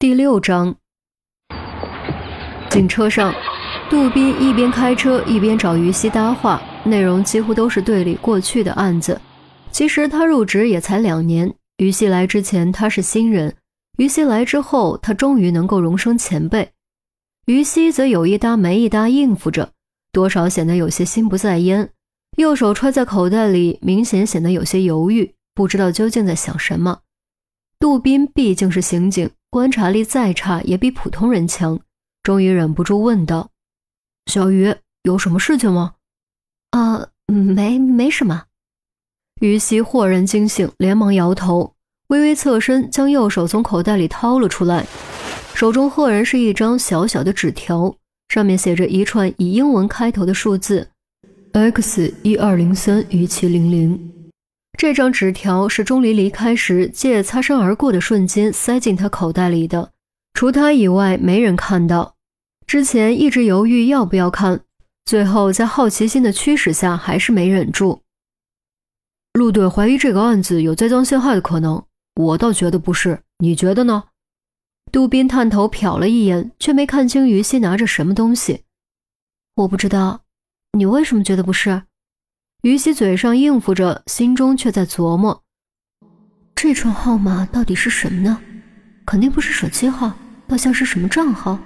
第六章，警车上，杜宾一边开车一边找于西搭话，内容几乎都是队里过去的案子。其实他入职也才两年，于西来之前他是新人，于西来之后他终于能够荣升前辈。于西则有一搭没一搭应付着，多少显得有些心不在焉，右手揣在口袋里，明显显得有些犹豫，不知道究竟在想什么。杜宾毕竟是刑警。观察力再差也比普通人强，终于忍不住问道：“小鱼，有什么事情吗？”“啊，没，没什么。”于西豁然惊醒，连忙摇头，微微侧身，将右手从口袋里掏了出来，手中赫然是一张小小的纸条，上面写着一串以英文开头的数字：“X 一二零三一七零零。”这张纸条是钟离离开时借擦身而过的瞬间塞进他口袋里的，除他以外没人看到。之前一直犹豫要不要看，最后在好奇心的驱使下还是没忍住。陆队怀疑这个案子有栽赃陷害的可能，我倒觉得不是，你觉得呢？杜宾探头瞟了一眼，却没看清于西拿着什么东西。我不知道，你为什么觉得不是？于西嘴上应付着，心中却在琢磨：这串号码到底是什么呢？肯定不是手机号，倒像是什么账号。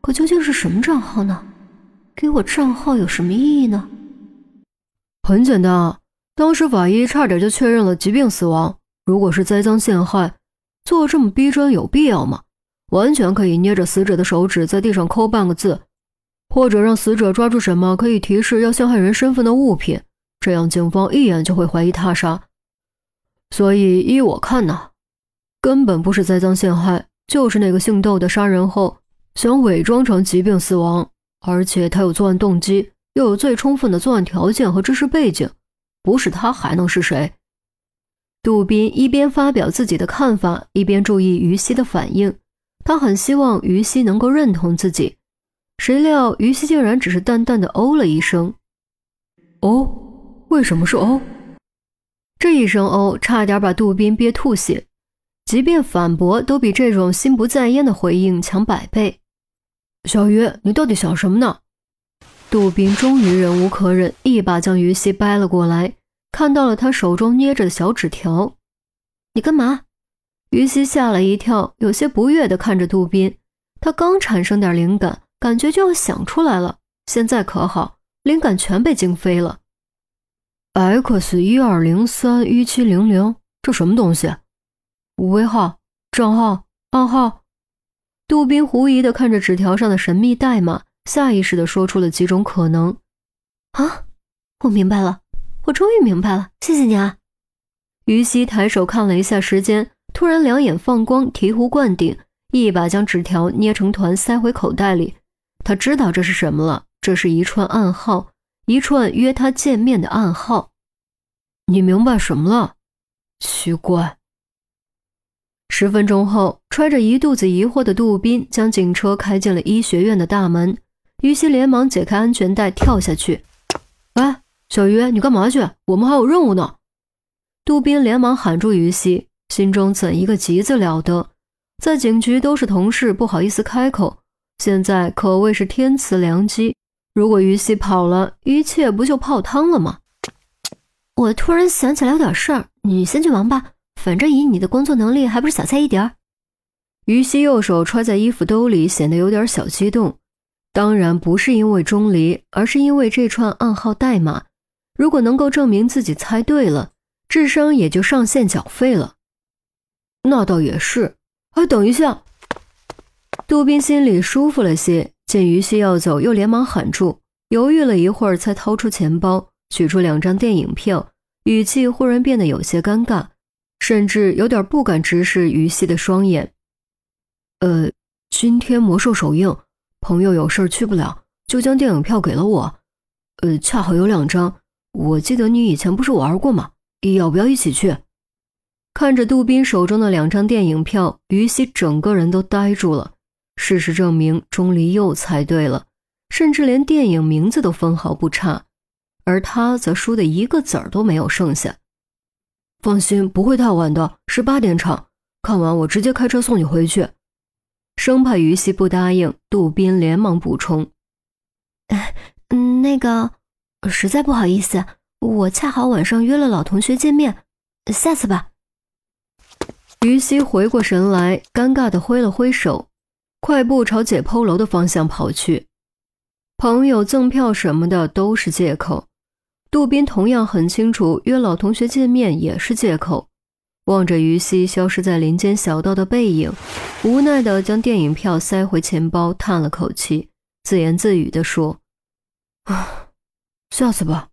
可究竟是什么账号呢？给我账号有什么意义呢？很简单啊，当时法医差点就确认了疾病死亡。如果是栽赃陷害，做这么逼真有必要吗？完全可以捏着死者的手指在地上抠半个字。或者让死者抓住什么可以提示要陷害人身份的物品，这样警方一眼就会怀疑他杀。所以依我看呐，根本不是栽赃陷害，就是那个姓窦的杀人后想伪装成疾病死亡，而且他有作案动机，又有最充分的作案条件和知识背景，不是他还能是谁？杜宾一边发表自己的看法，一边注意于西的反应，他很希望于西能够认同自己。谁料于西竟然只是淡淡的哦了一声。哦，为什么是哦？这一声哦，差点把杜宾憋吐血。即便反驳，都比这种心不在焉的回应强百倍。小鱼，你到底想什么呢？杜宾终于忍无可忍，一把将于西掰了过来，看到了他手中捏着的小纸条。你干嘛？于西吓了一跳，有些不悦地看着杜宾。他刚产生点灵感。感觉就要想出来了，现在可好，灵感全被惊飞了。X 一二零三一七零零，这什么东西？尾号、账号、暗号？杜宾狐疑地看着纸条上的神秘代码，下意识地说出了几种可能。啊，我明白了，我终于明白了，谢谢你啊！于西抬手看了一下时间，突然两眼放光，醍醐灌顶，一把将纸条捏成团塞回口袋里。他知道这是什么了，这是一串暗号，一串约他见面的暗号。你明白什么了？奇怪。十分钟后，揣着一肚子疑惑的杜宾将警车开进了医学院的大门。于西连忙解开安全带，跳下去。哎，小鱼，你干嘛去？我们还有任务呢。杜宾连忙喊住于西，心中怎一个急字了得。在警局都是同事，不好意思开口。现在可谓是天赐良机，如果于西跑了，一切不就泡汤了吗？我突然想起来有点事儿，你先去忙吧，反正以你的工作能力，还不是小菜一碟。于西右手揣在衣服兜里，显得有点小激动。当然不是因为钟离，而是因为这串暗号代码。如果能够证明自己猜对了，智商也就上线缴费了。那倒也是。哎，等一下。杜宾心里舒服了些，见于西要走，又连忙喊住，犹豫了一会儿，才掏出钱包，取出两张电影票，语气忽然变得有些尴尬，甚至有点不敢直视于西的双眼。呃，今天魔兽首映，朋友有事去不了，就将电影票给了我。呃，恰好有两张，我记得你以前不是玩过吗？要不要一起去？看着杜宾手中的两张电影票，于西整个人都呆住了。事实证明，钟离又猜对了，甚至连电影名字都分毫不差，而他则输的一个子儿都没有剩下。放心，不会太晚的，十八点场，看完我直接开车送你回去。生怕于西不答应，杜宾连忙补充：“嗯，那个，实在不好意思，我恰好晚上约了老同学见面，下次吧。”于西回过神来，尴尬的挥了挥手，快步朝解剖楼的方向跑去。朋友赠票什么的都是借口，杜宾同样很清楚，约老同学见面也是借口。望着于西消失在林间小道的背影，无奈的将电影票塞回钱包，叹了口气，自言自语的说：“啊，下次吧。”